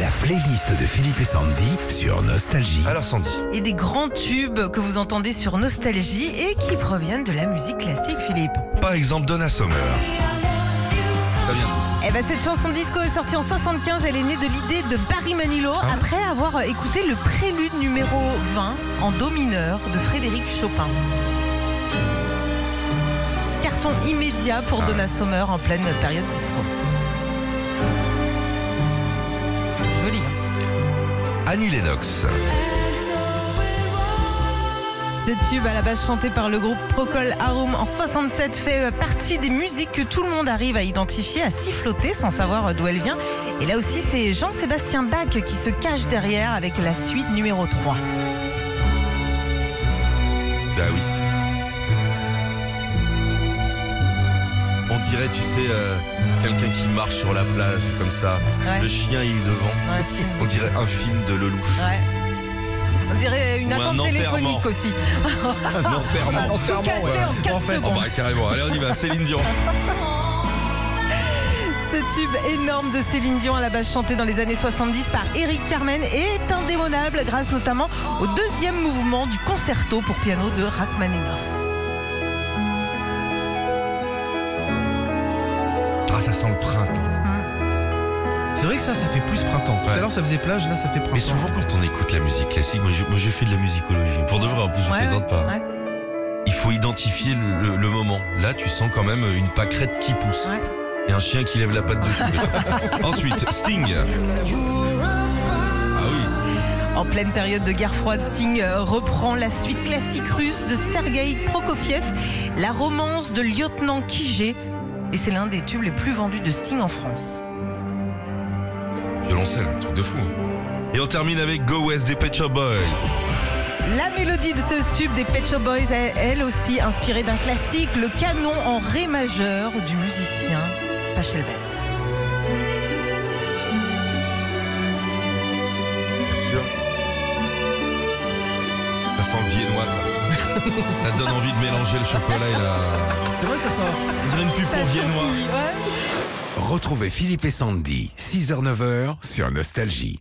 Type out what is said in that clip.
La playlist de Philippe et Sandy sur Nostalgie. Alors Sandy, Et des grands tubes que vous entendez sur Nostalgie et qui proviennent de la musique classique, Philippe. par exemple Donna Summer. Ça vient Eh ben, cette chanson disco est sortie en 75. Elle est née de l'idée de Barry Manilow Ah. après avoir écouté le prélude numéro 20 en do mineur de Frédéric Chopin. Carton immédiat pour Ah. Donna Summer en pleine période disco. Annie Lennox. Ce tube à la base chanté par le groupe Procol Harum en 67 fait partie des musiques que tout le monde arrive à identifier, à siffloter sans savoir d'où elle vient. Et là aussi, c'est Jean-Sébastien Bach qui se cache derrière avec la suite numéro 3. Bah oui. Dirait, tu sais, euh, quelqu'un qui marche sur la plage comme ça. Ouais. Le chien il est devant. Ouais, On dirait un film de Lelouch. ouais. On dirait une Ou attente téléphonique aussi. Un enterrement. Tout cassé en 4 Oh secondes. bah carrément, allez on y va, Céline Dion. Ce tube énorme de Céline Dion à la base chanté dans les années 70 par Eric Carmen est indémodable grâce notamment au deuxième mouvement du concerto pour piano de Rachmaninoff. Ah ça sent le printemps. C'est vrai que ça, ça fait plus printemps. Tout Ouais. à l'heure, ça faisait plage, là, ça fait printemps. Mais souvent quand on écoute la musique classique, moi j'ai, moi, j'ai fait de la musicologie. Pour de vrai, en plus je Ouais, plaisante pas. ouais. Il faut identifier le, le- le moment. Là tu sens quand même une pâquerette qui pousse. Ouais. Et un chien qui lève la patte dessus. Ensuite, Sting. Ah oui. En pleine période de guerre froide, Sting euh, reprend la suite classique russe de Sergei Prokofiev, la romance de lieutenant Kijé. Et c'est l'un des tubes les plus vendus de Sting en France. Violoncelle, un truc de fou. hein. Et on termine avec Go West des Pet Shop Boys. La mélodie de ce tube des Pet Shop Boys est elle aussi inspirée d'un classique, le canon en ré majeur du musicien Pachelbel. Bien sûr. Ça sent viennois. Ça. donne envie de mélanger le chocolat et la. C'est vrai que ça sent. On dirait une pub pour viennois. Ouais. Retrouvez Philippe et Sandy, 6h-9h sur Nostalgie.